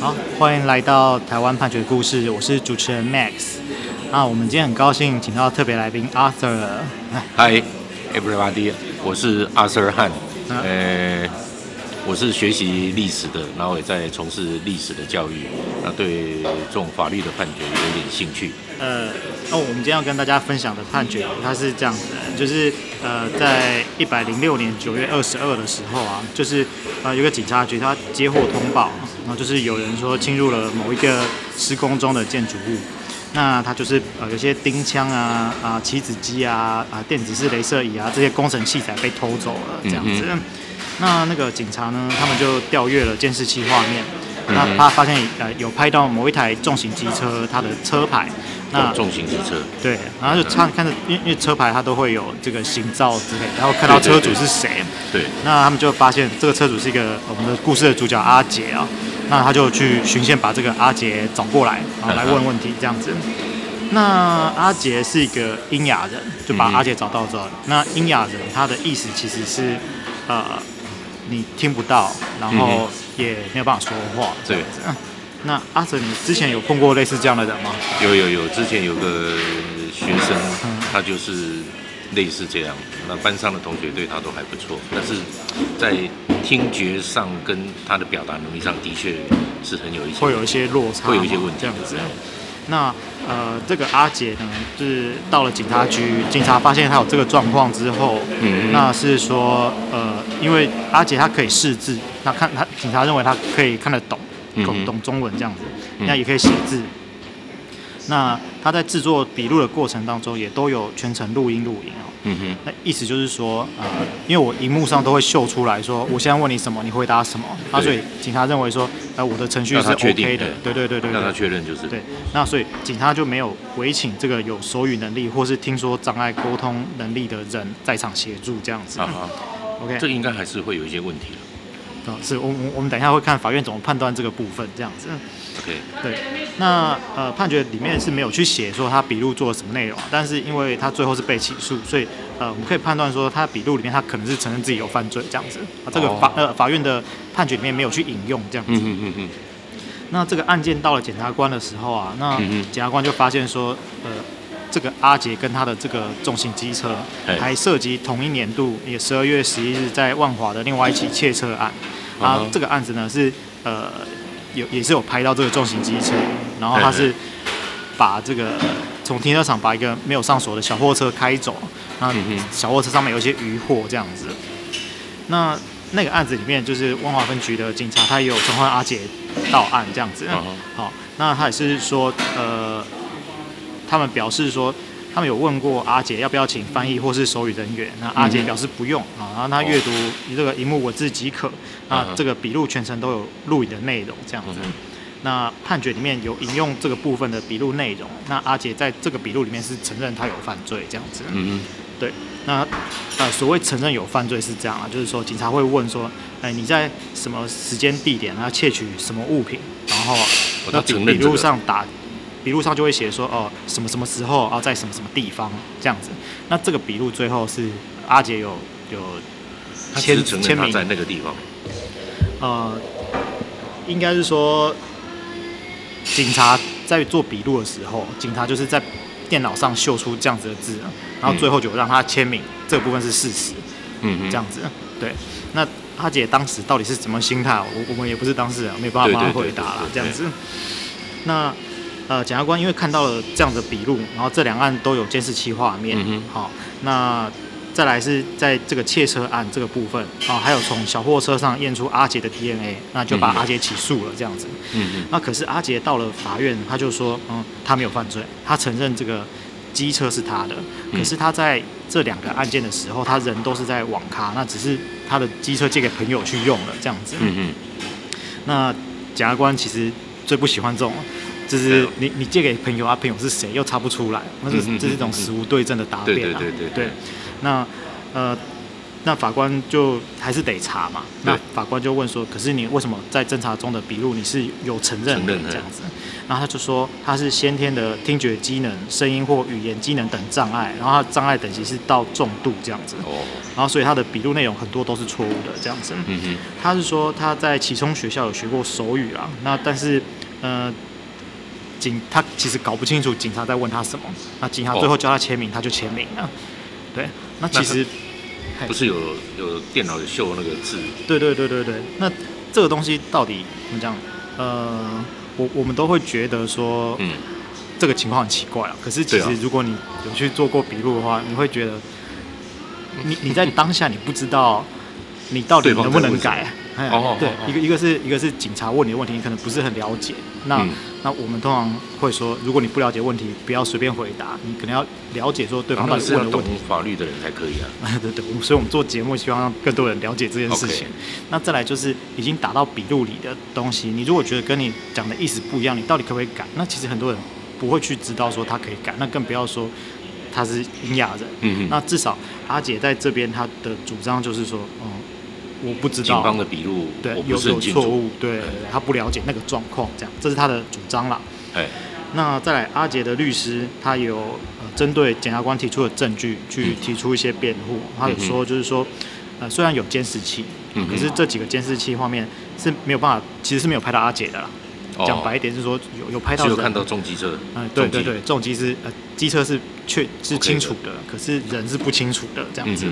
好，欢迎来到台湾判决故事，我是主持人 Max。那我们今天很高兴请到特别来宾 Arthur。Hi everybody，我是 Arthur Han。我是学习历史的，然后也在从事历史的教育，那对这种法律的判决有点兴趣。呃，那、哦、我们今天要跟大家分享的判决，它是这样子的，就是呃，在一百零六年九月二十二的时候啊，就是呃，有个警察局他接获通报，然后就是有人说侵入了某一个施工中的建筑物。那他就是呃有些钉枪啊啊棋子机啊啊电子式镭射仪啊这些工程器材被偷走了这样子，嗯、那那个警察呢，他们就调阅了监视器画面，嗯、那他发现呃有拍到某一台重型机车它的车牌，那重型机车。对，然后就看看着因为因为车牌它都会有这个行照之类，然后看到车主是谁，对，那他们就发现这个车主是一个我们的故事的主角阿杰啊。那他就去循线把这个阿杰找过来，然后来问问题这样子。那阿杰是一个英雅人，就把阿杰找到之后，那英雅人他的意思其实是，呃，你听不到，然后也没有办法说话。对。那阿哲，你之前有碰过类似这样的人吗？有有有，之前有个学生，他就是。类似这样，那班上的同学对他都还不错，但是在听觉上跟他的表达能力上的确是很有一些，会有一些落差，会有一些问题这样子。那呃，这个阿杰呢，就是到了警察局，警察发现他有这个状况之后，嗯，那是说呃，因为阿杰他可以识字，那看他警察认为他可以看得懂，懂懂中文这样子，那也可以写字。那他在制作笔录的过程当中，也都有全程录音录影哦。嗯哼。那意思就是说，呃，因为我荧幕上都会秀出来说，我现在问你什么，你回答什么。啊，所以警察认为说，呃，我的程序是 OK 的。对对对对。让他确认就是。对。那所以警察就没有委请这个有手语能力或是听说障碍沟通能力的人在场协助这样子。啊哈。OK。这应该还是会有一些问题的。啊，是我我我们等一下会看法院怎么判断这个部分这样子。OK，对，那呃判决里面是没有去写说他笔录做了什么内容，但是因为他最后是被起诉，所以呃我们可以判断说他笔录里面他可能是承认自己有犯罪这样子啊，这个法呃法院的判决里面没有去引用这样子。嗯嗯嗯嗯。那这个案件到了检察官的时候啊，那检察官就发现说，呃这个阿杰跟他的这个重型机车还涉及同一年度也十二月十一日在万华的另外一起窃车案啊，这个案子呢是呃。有也是有拍到这个重型机车，然后他是把这个从停车场把一个没有上锁的小货车开走，那小货车上面有一些渔货这样子。那那个案子里面就是万华分局的警察，他也有传唤阿杰到案这样子。好，那他也是说，呃，他们表示说。他们有问过阿杰要不要请翻译或是手语人员，那阿杰表示不用啊，然后他阅读这个荧幕文字即可，那这个笔录全程都有录影的内容这样子。那判决里面有引用这个部分的笔录内容，那阿杰在这个笔录里面是承认他有犯罪这样子。嗯嗯。对，那呃所谓承认有犯罪是这样啊，就是说警察会问说，哎你在什么时间地点，然后窃取什么物品，然后那笔笔录上打。笔录上就会写说哦，什么什么时候啊，在什么什么地方这样子。那这个笔录最后是阿杰有有签签名在那个地方。呃，应该是说警察在做笔录的时候，警察就是在电脑上秀出这样子的字，然后最后就让他签名，嗯、这个部分是事实。嗯，这样子。对。那阿杰当时到底是什么心态？我我们也不是当事人，没有办法帮他回答了。这样子。那。呃，检察官因为看到了这样的笔录，然后这两案都有监视器画面，好、那再来是在这个窃车案这个部分，啊、哦，还有从小货车上验出阿杰的 DNA，那就把阿杰起诉了这样子。嗯嗯。那可是阿杰到了法院，他就说，嗯，他没有犯罪，他承认这个机车是他的，可是他在这两个案件的时候，他人都是在网咖，那只是他的机车借给朋友去用了这样子。嗯嗯。那检察官其实最不喜欢这种。就是你你借给朋友啊，朋友是谁又查不出来，那是这是一种死无对证的答辩啊。对对对对，对，那呃，那法官就还是得查嘛。那法官就问说：“可是你为什么在侦查中的笔录你是有承认的这样子？”然后他就说他是先天的听觉机能、声音或语言机能等障碍，然后他障碍等级是到重度这样子。哦，然后所以他的笔录内容很多都是错误的这样子。嗯哼，他是说他在启聪学校有学过手语啊，那但是呃，警他其实搞不清楚警察在问他什么，那警察最后叫他签名，他就签名了。对，那其实不是有有电脑有秀那个字？对对对对对，那这个东西到底怎么讲？呃，我我们都会觉得说，嗯，这个情况很奇怪啊。可是其实如果你有去做过笔录的话，你会觉得，你你在当下你不知道你到底能不能改。哎，对，一个一个是一个是警察问你的问题，你可能不是很了解。那、嗯、那我们通常会说，如果你不了解问题，不要随便回答，你可能要了解说对方到底问的问题。法律的人才可以啊。对 对，所以我们做节目希望让更多人了解这件事情。Okay. 那再来就是已经打到笔录里的东西，你如果觉得跟你讲的意思不一样，你到底可不可以改？那其实很多人不会去知道说他可以改，那更不要说他是聋哑人。嗯嗯。那至少阿姐在这边，她的主张就是说，嗯。我不知道。警方的笔录对有有错误，对，他不了解那个状况，这样，这是他的主张啦。哎，那再来，阿杰的律师他有呃针对检察官提出的证据去提出一些辩护，他有说就是说，呃，虽然有监视器，可是这几个监视器画面是没有办法，其实是没有拍到阿杰的啦。讲白一点是说有有拍到，有看到重机车，嗯，对对对，重机是呃机车是确是清楚的，可是人是不清楚的这样子。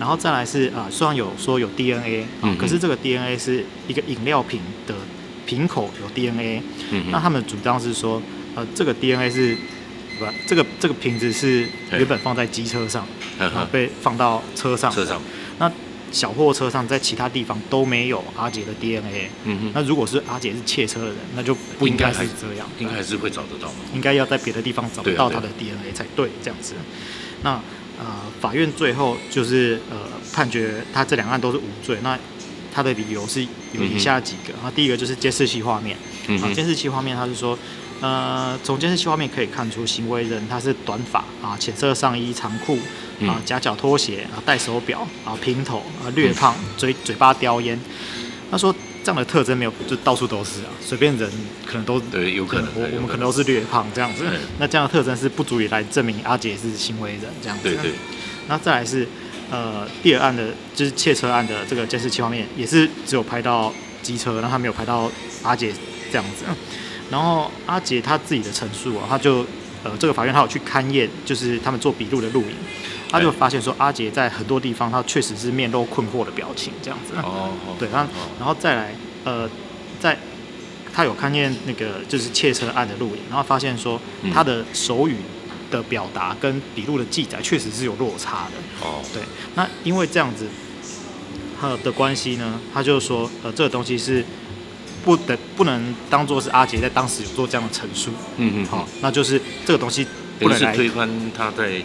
然后再来是啊，虽然有说有 DNA 可是这个 DNA 是一个饮料瓶的瓶口有 DNA，嗯、那他们主张是说，呃，这个 DNA 是不，这个这个瓶子是原本放在机车上，然后被放到车上，车上，那小货车上在其他地方都没有阿杰的 DNA，那如果是阿杰是窃车的人，那就不应该是这样，应该还是会找得到，应该要在别的地方找得到他的 DNA 才对，这样子，那。呃，法院最后就是呃判决他这两案都是无罪。那他的理由是有以下几个。那、嗯、第一个就是监视器画面。嗯。监视器画面，他是说，呃，从监视器画面可以看出行为人他是短发啊，浅色上衣长裤啊，夹脚拖鞋啊，戴手表啊，平头啊，略胖，嘴嘴巴叼烟。他说。这样的特征没有，就到处都是啊，随便人可能都对，有可能，我我们可能都是略胖这样子。那这样的特征是不足以来证明阿杰是行为人这样子。对对。那再来是呃第二案的，就是窃车案的这个监视器画面，也是只有拍到机车，然后他没有拍到阿杰这样子。然后阿杰他自己的陈述啊，他就呃这个法院他有去勘验，就是他们做笔录的录影。他就发现说，阿杰在很多地方，他确实是面露困惑的表情，这样子。哦。对，然后，然后再来，呃，在他有看见那个就是窃车案的录影，然后发现说，他的手语的表达跟笔录的记载确实是有落差的。哦。对。那因为这样子，他的关系呢，他就说，呃，这个东西是不得不能当做是阿杰在当时有做这样的陈述。嗯嗯。好，那就是这个东西不能来推翻他在。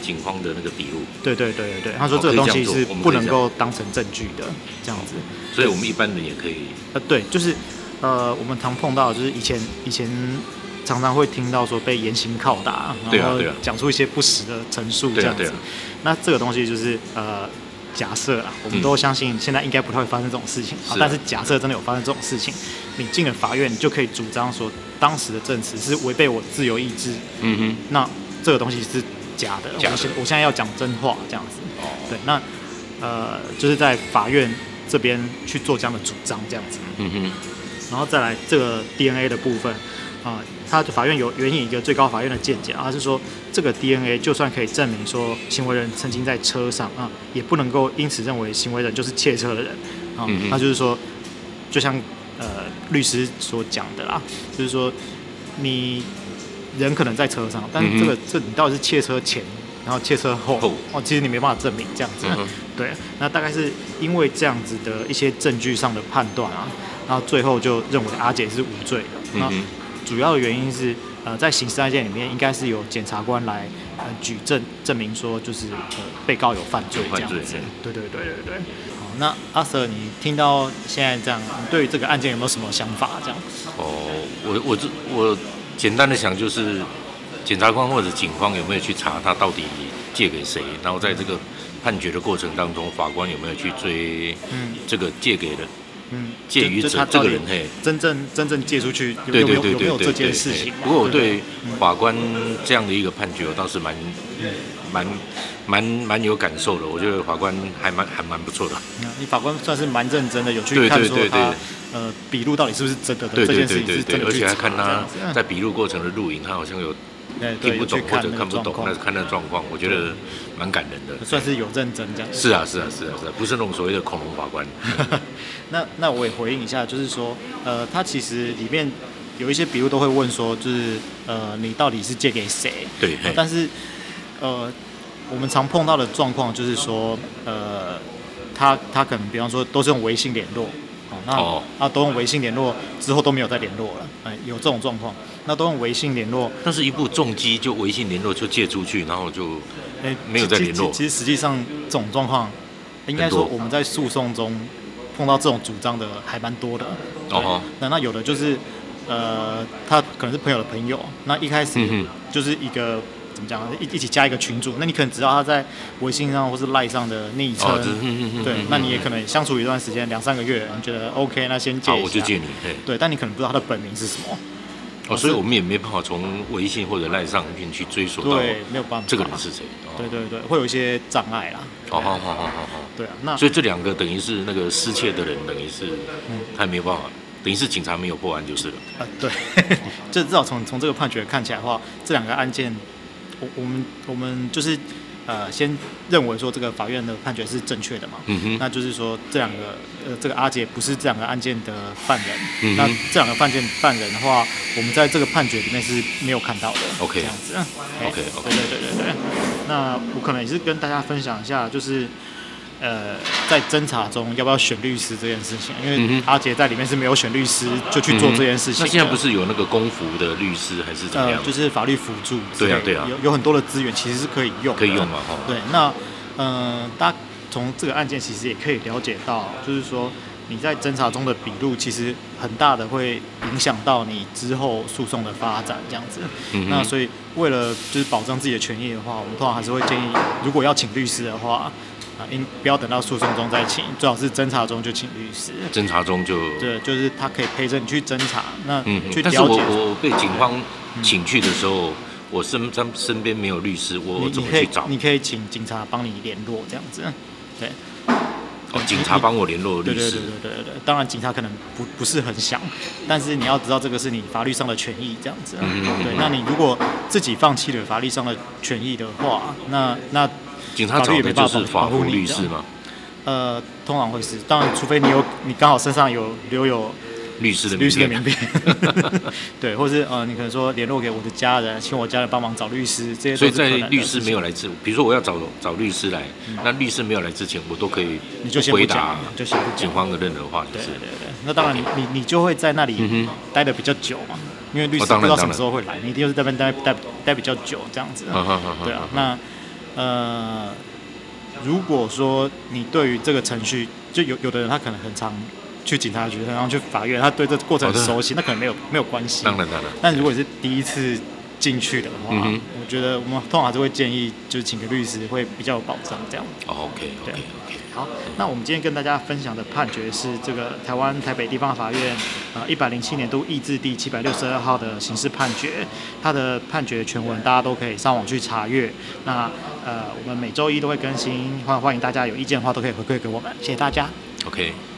警方的那个笔录，对对对对对，他说这个东西是不能够当成证据的，这样子，所以我们一般人也可以，呃，对，就是呃，我们常碰到，就是以前以前常常会听到说被严刑拷打，然后讲出一些不实的陈述这样子，那这个东西就是呃假设啊，我们都相信现在应该不太会发生这种事情，但是假设真的有发生这种事情，你进了法院，你就可以主张说当时的证词是违背我自由意志，嗯哼，那这个东西是。假的，假的我现我现在要讲真话，这样子。哦。对，那呃，就是在法院这边去做这样的主张，这样子。嗯哼。然后再来这个 DNA 的部分啊，他、呃、法院有援引一个最高法院的见解啊，是说这个 DNA 就算可以证明说行为人曾经在车上啊，也不能够因此认为行为人就是窃车的人啊。嗯。那就是说，就像呃律师所讲的啦，就是说你。人可能在车上，但是这个、嗯、这你到底是窃车前，然后窃车后，哦，哦，其实你没办法证明这样子。嗯、对，那大概是因为这样子的一些证据上的判断啊，然后最后就认为阿姐是无罪的。那主要的原因是，呃，在刑事案件里面，应该是由检察官来呃举证证明说，就是呃被告有犯罪这样子。对对对对对。好，那阿 Sir，你听到现在这样，你对于这个案件有没有什么想法？这样？哦，我我这我。简单的想就是，检察官或者警方有没有去查他到底借给谁，然后在这个判决的过程当中，法官有没有去追这个借给的？嗯，借于者这个人嘿，真正真正借出去有对对有没有对对对有没有这件事情？不过我对对法官这样的一个判决，我倒是蛮蛮蛮蛮有感受的。我觉得法官还蛮还蛮不错的。你法官算是蛮认真的，有去看说他呃笔录到底是不是真的的这件事情是真的，而且还看他在笔录过程的录影，他好像有。听不懂或者看不懂，那看那状况，我觉得蛮感人的，算是有认真这样。是啊，是啊，是啊，是啊，不是那种所谓的恐龙法官。那那我也回应一下，就是说，呃，他其实里面有一些笔录都会问说，就是呃，你到底是借给谁？对。但是呃，我们常碰到的状况就是说，呃，他他可能比方说都是用微信联络，哦，那啊、哦、都用微信联络之后都没有再联络了，哎，有这种状况。那都用微信联络，但是一部重机就微信联络就借出去，然后就哎没有再联络。其实实际上这种状况，应该说我们在诉讼中碰到这种主张的还蛮多的。哦，那那有的就是呃，他可能是朋友的朋友，那一开始就是一个、嗯、怎么讲，一一起加一个群组，那你可能知道他在微信上或是赖上的昵称，哦嗯、对，那你也可能相处一段时间，两三个月，你觉得 OK，那先借一下，我就借你。对，但你可能不知道他的本名是什么。哦，所以我们也没办法从微信或者赖上面去追索到，对，没有办法，这个人是谁？对对对，会有一些障碍啦。好好好好好好。对啊，那所以这两个等于是那个失窃的人，等于是他也没有办法，等于是警察没有破案就是了。啊，对，就至少从从这个判决看起来的话，这两个案件，我我们我们就是。呃，先认为说这个法院的判决是正确的嘛，嗯哼，那就是说这两个呃，这个阿杰不是这两个案件的犯人，嗯、那这两个犯件犯人的话，我们在这个判决里面是没有看到的，OK，这样子，OK，OK，对对对对对，那我可能也是跟大家分享一下，就是。呃，在侦查中要不要选律师这件事情，因为阿杰在里面是没有选律师就去做这件事情，嗯。那现在不是有那个公服的律师还是怎么样？呃，就是法律辅助。对啊，对啊，有有很多的资源其实是可以用。可以用嘛？哈。对，那呃，大家从这个案件其实也可以了解到，就是说你在侦查中的笔录，其实很大的会影响到你之后诉讼的发展这样子。嗯。那所以为了就是保障自己的权益的话，我们通常还是会建议，如果要请律师的话。应不要等到诉讼中再请，最好是侦查中就请律师。侦查中就对，就是他可以陪着你去侦查。那嗯，去了解。但是我我被警方请去的时候，嗯、我身身身边没有律师，我我怎么去找？你可以请警察帮你联络这样子。对。哦，警察帮我联络律师。对对对对对对。当然，警察可能不不是很想，但是你要知道这个是你法律上的权益这样子。嗯嗯。对，那你如果自己放弃了法律上的权益的话，那那。警察找的就是法务律师吗？呃，通常会是，当然，除非你有你刚好身上有留有律师的律师的名片，对，或是呃，你可能说联络给我的家人，请我家人帮忙找律师，这些。所以在律师没有来之，比如说我要找找律师来，嗯、那律师没有来之前，我都可以你就先回答就先警方的任何话，就是。对对对，那当然你，你就会在那里待的比较久嘛，因为律师不知道什么时候会来，你一定是在那边待待待比较久这样子。对啊，那。呃，如果说你对于这个程序，就有有的人他可能很常去警察局，然后去法院，他对这个过程很熟悉，那可能没有没有关系。当然当然。但如果是第一次进去的话，嗯，我觉得我们通常还是会建议，就是请个律师会比较有保障，这样。哦，OK OK OK。好，那我们今天跟大家分享的判决是这个台湾台北地方法院呃一百零七年度易字第七百六十二号的刑事判决，它的判决全文大家都可以上网去查阅。那呃我们每周一都会更新，欢欢迎大家有意见的话都可以回馈给我们，谢谢大家。OK。